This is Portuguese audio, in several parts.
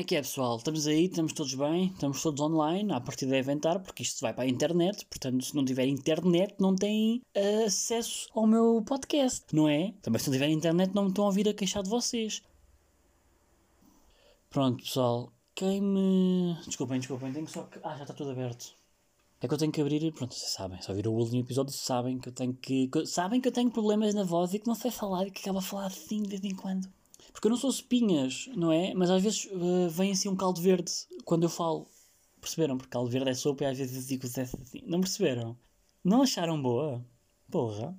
Como é que é, pessoal? Estamos aí, estamos todos bem, estamos todos online, a partir devem estar, porque isto vai para a internet, portanto, se não tiver internet, não têm uh, acesso ao meu podcast, não é? Também se não tiver internet, não me estão a ouvir a queixar de vocês. Pronto, pessoal, quem me. Desculpem, desculpem, tenho só que. Ah, já está tudo aberto. É que eu tenho que abrir, pronto, vocês sabem, só viram o último episódio, sabem que eu tenho que. Sabem que eu tenho problemas na voz e que não sei falar e que acaba a falar assim de vez em quando. Porque eu não sou espinhas, não é? Mas às vezes uh, vem assim um caldo verde quando eu falo. Perceberam? Porque caldo verde é sopa e às vezes digo assim. Não perceberam? Não acharam boa? Porra.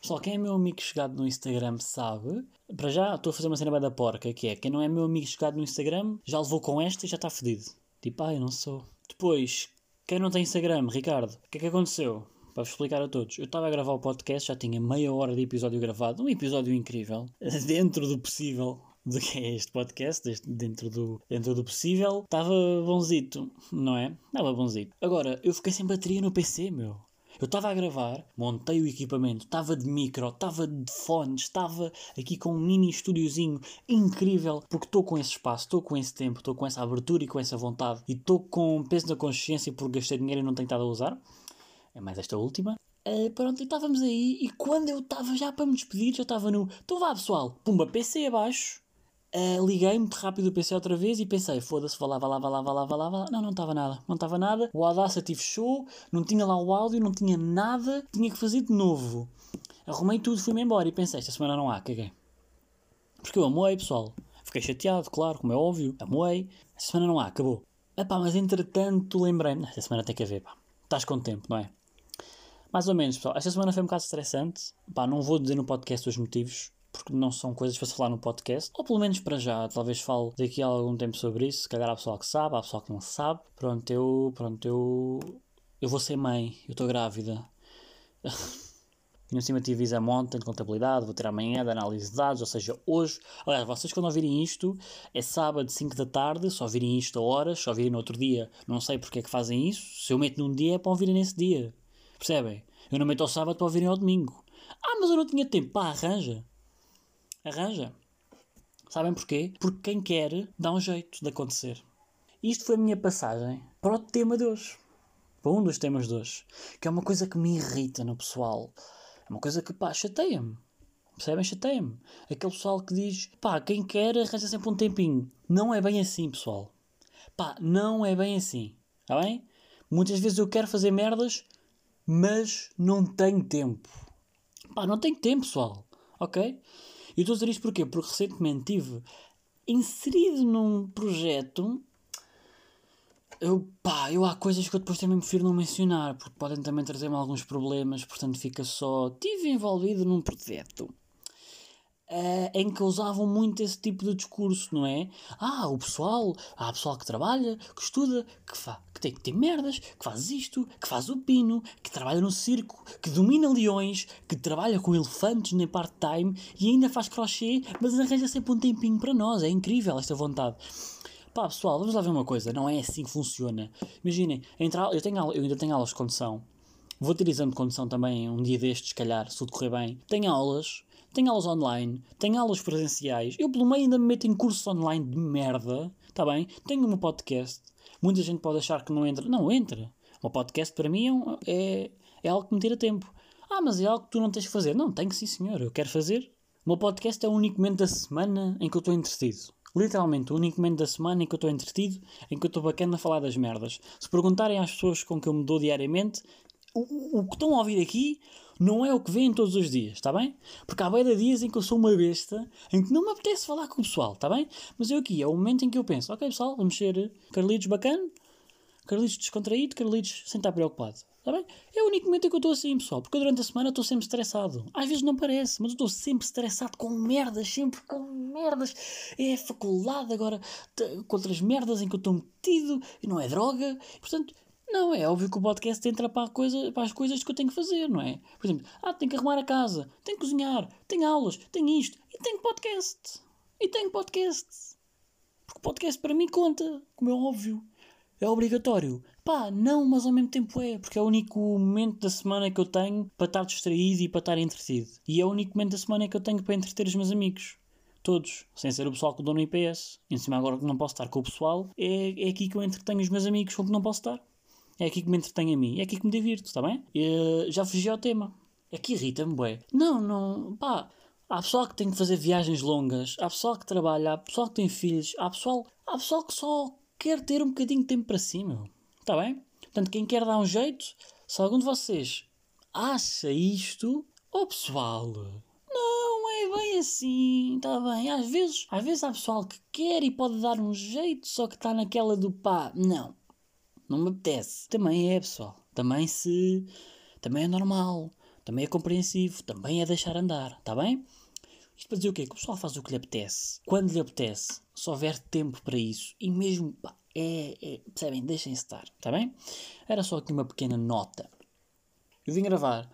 Pessoal, quem é meu amigo chegado no Instagram sabe. Para já estou a fazer uma cena bem da porca, que é quem não é meu amigo chegado no Instagram já levou com esta e já está fedido. Tipo, ah, eu não sou. Depois, quem não tem Instagram, Ricardo, o que é que aconteceu? Para vos explicar a todos. Eu estava a gravar o podcast, já tinha meia hora de episódio gravado, um episódio incrível, dentro do possível do que é este podcast, dentro do, dentro do possível, estava bonzito, não é? Estava bonzito. Agora, eu fiquei sem bateria no PC, meu. Eu estava a gravar, montei o equipamento, estava de micro, estava de fones, estava aqui com um mini estúdiozinho incrível, porque estou com esse espaço, estou com esse tempo, estou com essa abertura e com essa vontade, e estou com peso na consciência porque gastei dinheiro e não tenho estado a usar é mais esta última. Uh, pronto, e estávamos aí, e quando eu estava já para me despedir, já estava no. Então vá pessoal, pumba, PC abaixo. Uh, liguei muito rápido o PC outra vez e pensei, foda-se, vá lá, vá lá, vá lá, vá lá, vá lá, vá lá. Não, não estava nada, não estava nada. O Audacity fechou, não tinha lá o áudio, não tinha nada, tinha que fazer de novo. Arrumei tudo, fui-me embora e pensei, esta semana não há, caguei. Porque eu amoei, pessoal. Fiquei chateado, claro, como é óbvio, amoei. Esta semana não há, acabou. Epá, mas entretanto lembrei-me, esta semana tem que haver, pá. Estás com tempo, não é? Mais ou menos, pessoal. Esta semana foi um bocado estressante. Pá, não vou dizer no podcast os motivos, porque não são coisas para se falar no podcast. Ou pelo menos para já. Talvez fale daqui a algum tempo sobre isso. Se calhar há pessoal que sabe, há pessoal que não sabe. Pronto, eu. Pronto, eu. Eu vou ser mãe. Eu estou grávida. E no cima tive exame ontem de contabilidade, vou ter amanhã de análise de dados, ou seja, hoje. Aliás, vocês quando ouvirem isto, é sábado, 5 da tarde, só ouvirem isto a horas, só ouvirem no outro dia, não sei porque é que fazem isso. Se eu meto num dia é para ouvirem nesse dia. Percebem? Eu não meto ao sábado para ouvirem ao domingo. Ah, mas eu não tinha tempo. Pá, arranja. Arranja. Sabem porquê? Porque quem quer dá um jeito de acontecer. Isto foi a minha passagem para o tema de hoje. Para um dos temas de hoje. Que é uma coisa que me irrita no pessoal. É uma coisa que, pá, chateia-me. Percebem? Chateia-me. Aquele pessoal que diz, pá, quem quer arranja sempre um tempinho. Não é bem assim, pessoal. Pá, não é bem assim. Está bem? Muitas vezes eu quero fazer merdas mas não tenho tempo. Pá, não tenho tempo, pessoal. Ok? E estou a dizer isto porquê? Porque recentemente tive inserido num projeto. Eu, pá, eu há coisas que eu depois também prefiro não mencionar, porque podem também trazer-me alguns problemas, portanto fica só. Tive envolvido num projeto uh, em que usavam muito esse tipo de discurso, não é? Ah, o pessoal, há pessoal que trabalha, que estuda, que, fa que tem que ter merdas, que faz isto, que faz o pino, que trabalha no circo, que domina leões, que trabalha com elefantes nem part-time e ainda faz crochê, mas arranja sempre um tempinho para nós. É incrível esta vontade. Pá, pessoal, vamos lá ver uma coisa. Não é assim que funciona. Imaginem, eu, tenho, eu ainda tenho aulas de condução. Vou ter exame de condução também um dia destes, se calhar, se tudo correr bem. Tenho aulas tem aulas online, tem aulas presenciais. Eu, pelo meio, ainda me meto em cursos online de merda, está bem? Tenho um podcast. Muita gente pode achar que não entra. Não, entra. O podcast, para mim, é, é algo que me tira tempo. Ah, mas é algo que tu não tens que fazer. Não, tenho sim, senhor. Eu quero fazer. O meu podcast é o único momento da semana em que eu estou entretido. Literalmente, o único momento da semana em que eu estou entretido, em que eu estou bacana a falar das merdas. Se perguntarem às pessoas com que eu me dou diariamente, o, o que estão a ouvir aqui não é o que vêm todos os dias, está bem? Porque há beira dias em que eu sou uma besta, em que não me apetece falar com o pessoal, está bem? Mas eu aqui, é o momento em que eu penso, ok pessoal, vamos ser Carlitos bacana, Carlitos descontraído, Carlitos sem estar preocupado. Está bem? É o único momento em que eu estou assim, pessoal. Porque durante a semana estou sempre estressado. Às vezes não parece, mas eu estou sempre estressado com merdas, sempre com merdas. É faculdade agora, com outras merdas em que eu estou metido, e não é droga. Portanto, não, é óbvio que o podcast entra para, coisa, para as coisas que eu tenho que fazer, não é? Por exemplo, ah, tenho que arrumar a casa, tenho que cozinhar, tenho aulas, tenho isto, e tenho podcast. E tenho podcast. Porque podcast para mim conta, como é óbvio. É obrigatório. Pá, não, mas ao mesmo tempo é, porque é o único momento da semana que eu tenho para estar distraído e para estar entretido. E é o único momento da semana que eu tenho para entreter os meus amigos. Todos, sem ser o pessoal que dou no IPS. Em cima agora que não posso estar com o pessoal, é, é aqui que eu entretenho os meus amigos com que não posso estar. É aqui que me entretenho a mim, é aqui que me divirto, está bem? E, já fugi ao tema. É que irrita-me, bué. Não, não, pá, Há pessoal que tem que fazer viagens longas, há pessoal que trabalha, há pessoal que tem filhos, há pessoal, há pessoal que só quer ter um bocadinho de tempo para si, meu. Está bem? Portanto, quem quer dar um jeito, se algum de vocês acha isto, oh pessoal, não é bem assim, está bem? Às vezes, às vezes há pessoal que quer e pode dar um jeito, só que está naquela do pá, não, não me apetece. Também é, pessoal. Também se. Também é normal. Também é compreensivo. Também é deixar andar. Está bem? Isto para dizer o quê? Que o pessoal faz o que lhe apetece. Quando lhe apetece. Se houver tempo para isso. E mesmo. Pá, é, é, percebem? Deixem-se estar. Está bem? Era só aqui uma pequena nota. Eu vim gravar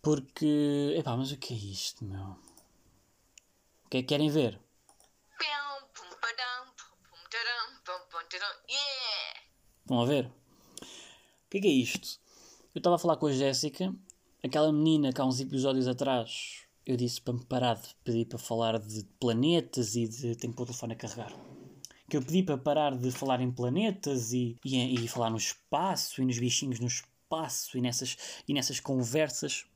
porque. Epá, mas o que é isto, meu? O que é que querem ver? Vão a ver? O que é que é isto? Eu estava a falar com a Jéssica, aquela menina que há uns episódios atrás eu disse para me parar de pedir para falar de planetas e de. Tenho que pôr o telefone a carregar. Que eu pedi para parar de falar em planetas e, e, e falar no espaço e nos bichinhos no espaço e nessas, e nessas conversas.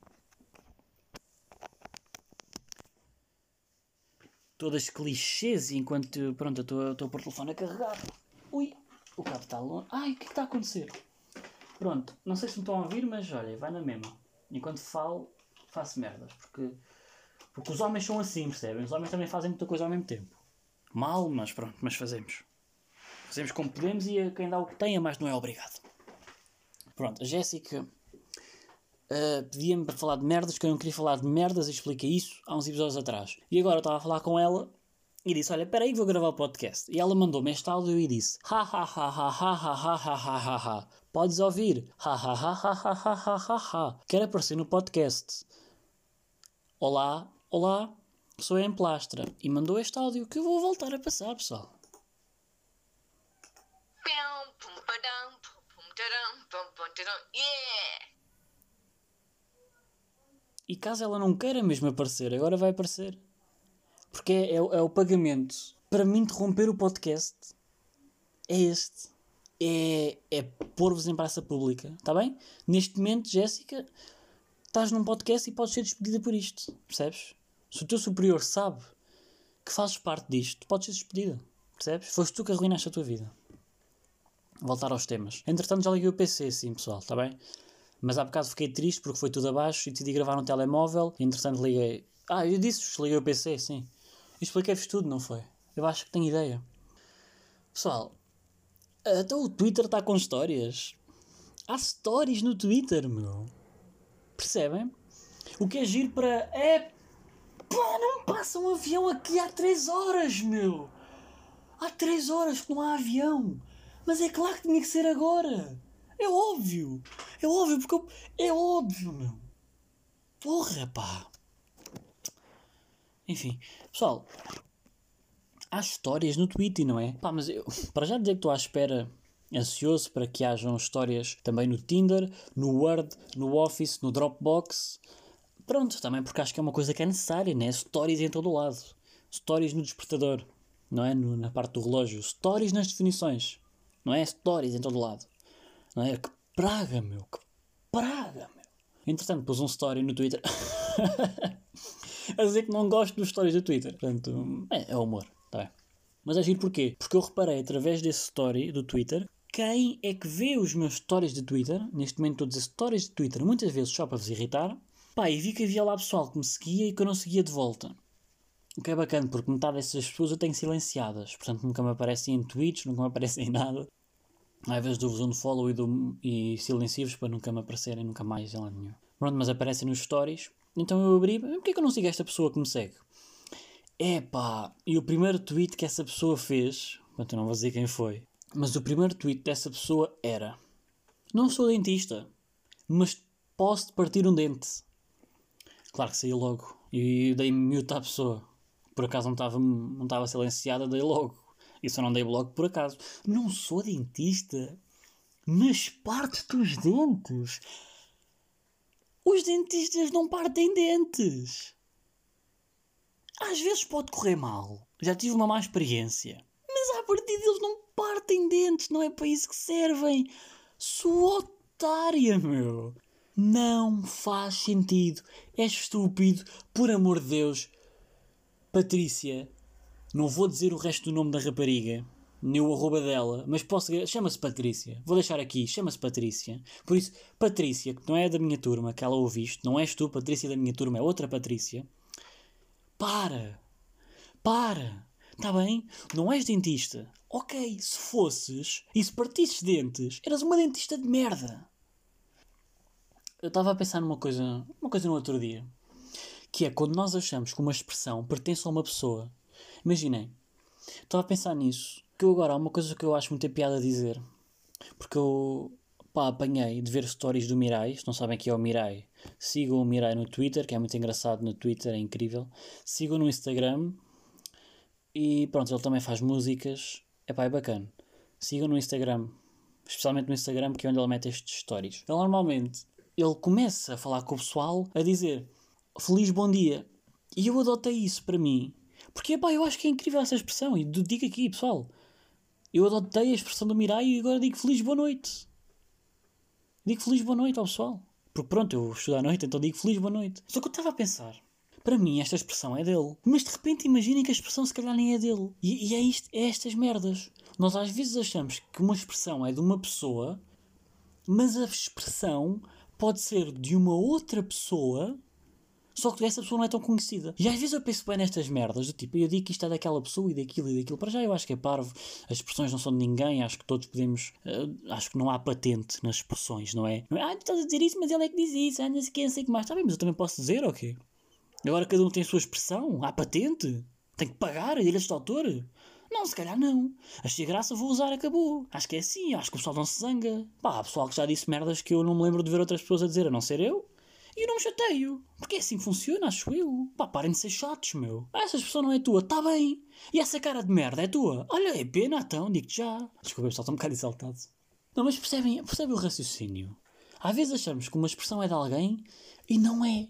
Todas clichês enquanto. Pronto, eu estou a pôr o telefone a carregar. Ui, o cabo está longe. Ai, o que é que está a acontecer? Pronto, não sei se me estão a ouvir, mas olha, vai na mesma. Enquanto falo, faço merdas. Porque, porque os homens são assim, percebem? Os homens também fazem muita coisa ao mesmo tempo. Mal, mas pronto, mas fazemos. Fazemos como podemos e quem dá o que tem, a mais não é obrigado. Pronto, a Jéssica uh, pedia-me para falar de merdas, que eu não queria falar de merdas e expliquei isso há uns episódios atrás. E agora eu estava a falar com ela e disse: Olha, espera aí que vou gravar o podcast. E ela mandou-me este áudio e disse: Ha ha ha ha ha ha ha ha ha ha. Podes ouvir. Ha ha ha ha ha ha ha ha ha. Quero aparecer no podcast. Olá, olá, sou a Emplastra. E mandou este áudio que eu vou voltar a passar, pessoal. E caso ela não queira mesmo aparecer, agora vai aparecer. Porque é, é, é o pagamento para me interromper o podcast. É este. É, é pôr-vos em praça pública. Está bem? Neste momento, Jéssica, estás num podcast e podes ser despedida por isto. Percebes? Se o teu superior sabe que fazes parte disto, podes ser despedida. Percebes? Foste tu que arruinaste a tua vida. Voltar aos temas. Entretanto, já liguei o PC, sim, pessoal, está bem? Mas há bocado fiquei triste porque foi tudo abaixo e decidi gravar no telemóvel. Entretanto liguei. Ah, eu disse-vos, liguei o PC, sim. Expliquei-vos tudo, não foi? Eu acho que tenho ideia. Pessoal, até o Twitter está com histórias. Há stories no Twitter, meu. Percebem? O que é giro para. É. Pá, não passa um avião aqui há 3 horas, meu! Há 3 horas que não há avião! Mas é claro que tinha que ser agora! É óbvio! É óbvio, porque eu... É óbvio, meu! Porra, pá! Enfim, pessoal, há histórias no Twitter, não é? Pá, mas eu, para já dizer que estou à espera, ansioso para que hajam histórias também no Tinder, no Word, no Office, no Dropbox. Pronto, também porque acho que é uma coisa que é necessária, né? Stories em todo o lado. Stories no despertador, não é? No, na parte do relógio. Stories nas definições, não é? Stories em todo o lado. Não é? Que praga, meu, que praga, meu. Entretanto, pus um story no Twitter. a dizer que não gosto dos stories do Twitter. Portanto, é, é humor, tá. Mas agir porquê? Porque eu reparei através desse story do Twitter quem é que vê os meus stories de Twitter. Neste momento a dizer stories de Twitter muitas vezes só para vos irritar. Pá, e vi que havia lá pessoal que me seguia e que eu não seguia de volta. O que é bacana, porque metade dessas pessoas eu tenho silenciadas. Portanto, nunca me aparecem em tweets, nunca me aparecem em nada. Às vezes dou-vos um follow e, dou e silencio-vos para nunca me aparecerem, nunca mais em lado nenhum. Pronto, mas aparecem nos stories então eu abri, porquê que eu não sigo esta pessoa que me segue? Epá, e o primeiro tweet que essa pessoa fez, portanto eu não vou dizer quem foi, mas o primeiro tweet dessa pessoa era: Não sou dentista, mas posso partir um dente. Claro que saí logo e dei mute à pessoa. Por acaso não estava não estava silenciada, dei logo. E só não dei logo por acaso. Não sou dentista, mas parte dos dentes. Os dentistas não partem dentes. Às vezes pode correr mal. Já tive uma má experiência. Mas à partida eles não partem dentes, não é para isso que servem. Sua otária, meu. Não faz sentido. És estúpido, por amor de Deus. Patrícia, não vou dizer o resto do nome da rapariga, nem o arroba dela, mas posso. Chama-se Patrícia. Vou deixar aqui, chama-se Patrícia. Por isso, Patrícia, que não é da minha turma, que ela ouviste, não és tu, Patrícia da minha turma, é outra Patrícia. Para! Para! Está bem? Não és dentista. Ok, se fosses e se partisses dentes, eras uma dentista de merda. Eu estava a pensar numa coisa, uma coisa no outro dia, que é quando nós achamos que uma expressão pertence a uma pessoa. Imaginem, estava a pensar nisso, que eu agora há uma coisa que eu acho muito piada a dizer, porque eu pá, apanhei de ver stories do Mirai, se não sabem que é o Mirai, sigam o Mirai no Twitter, que é muito engraçado no Twitter, é incrível. Sigam no Instagram e pronto, ele também faz músicas, é pá, é bacana. Sigam no Instagram, especialmente no Instagram, que é onde ele mete estes stories. Ele normalmente ele começa a falar com o pessoal a dizer feliz bom dia. E eu adotei isso para mim. Porque, pá, eu acho que é incrível essa expressão. E digo aqui, pessoal, eu adotei a expressão do Mirai e agora digo feliz boa noite. Digo feliz boa noite ao pessoal. Porque pronto, eu estudo à noite, então digo feliz boa noite. Só que eu estava a pensar, para mim esta expressão é dele. Mas de repente imaginem que a expressão se calhar nem é dele. E, e é, isto, é estas merdas. Nós às vezes achamos que uma expressão é de uma pessoa, mas a expressão pode ser de uma outra pessoa, só que essa pessoa não é tão conhecida. E às vezes eu penso bem nestas merdas, do tipo, eu digo que isto é daquela pessoa e daquilo e daquilo. Para já eu acho que é parvo, as expressões não são de ninguém, acho que todos podemos. Uh, acho que não há patente nas expressões, não é? Não é ah, tu estás a dizer isso, mas ele é que diz isso, ah, não sei o que, não sei que mais. Está bem, mas eu também posso dizer, ok? Agora cada um tem a sua expressão, há patente, tem que pagar direitos de autor. Não, se calhar não. Achei graça, vou usar, acabou. Acho que é assim, acho que o pessoal não se zanga. Pá, há pessoal que já disse merdas que eu não me lembro de ver outras pessoas a dizer, a não ser eu. E não me chateio. Porque é assim funciona, acho eu. Pá, parem de ser chatos, meu. Ah, essa expressão não é tua, tá bem. E essa cara de merda é tua. Olha, é pena então, digo-te já. Desculpa, estou um bocado exaltado. Não, mas percebem, percebem o raciocínio? Às vezes achamos que uma expressão é de alguém e não é.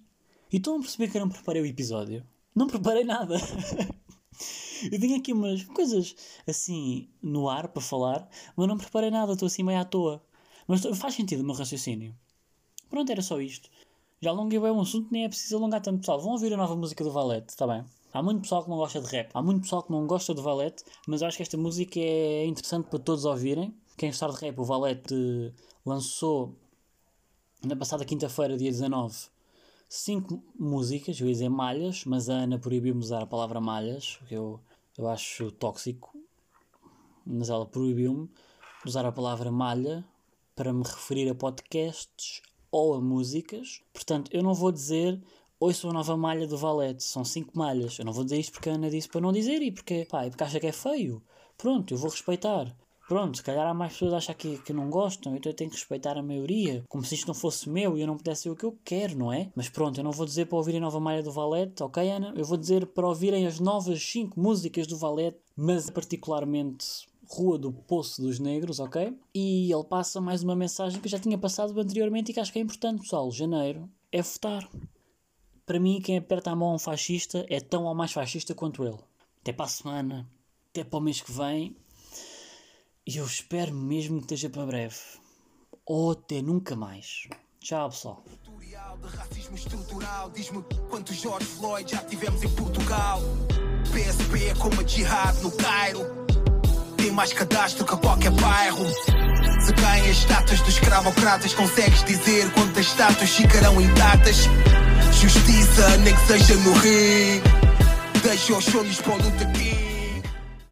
E estão a perceber que eu não preparei o episódio? Não preparei nada. Eu tenho aqui umas coisas assim no ar para falar, mas não preparei nada, estou assim meio à toa. Mas faz sentido o meu raciocínio. Pronto, era só isto. Já alonguei bem um assunto, nem é preciso alongar tanto pessoal. Vão ouvir a nova música do Valete, está bem? Há muito pessoal que não gosta de rap, há muito pessoal que não gosta de Valete, mas acho que esta música é interessante para todos ouvirem. Quem gostar de rap, o Valete lançou na passada quinta-feira, dia 19, cinco músicas, eu ia dizer malhas, mas a Ana proibiu-me usar a palavra malhas, porque eu, eu acho tóxico, mas ela proibiu-me usar a palavra malha para me referir a podcasts ou a músicas. Portanto, eu não vou dizer ouço a nova malha do Valete, são cinco malhas. Eu não vou dizer isto porque a Ana disse para não dizer e porque, pá, e porque acha que é feio. Pronto, eu vou respeitar. Pronto, se calhar há mais pessoas a achar que, que não gostam, então eu tenho que respeitar a maioria. Como se isto não fosse meu e eu não pudesse ser o que eu quero, não é? Mas pronto, eu não vou dizer para ouvirem a nova malha do Valete, ok, Ana? Eu vou dizer para ouvirem as novas 5 músicas do Valete, mas particularmente Rua do Poço dos Negros, ok? E ele passa mais uma mensagem que eu já tinha passado anteriormente e que acho que é importante, pessoal. Janeiro é votar. Para mim, quem aperta a mão a um fascista é tão ou mais fascista quanto ele. Até para a semana, até para o mês que vem e eu espero mesmo que esteja para breve. Ou até nunca mais. Tchau, pessoal. De racismo estrutural, diz-me George Floyd já tivemos em Portugal. PSP é como a jihad no Cairo. Tem mais cadastro que qualquer bairro. Se caem as estátuas dos escravocratas, consegues dizer quantas estátuas ficarão intactas? Justiça, nem que seja no rio. Deixa os sonhos para a luta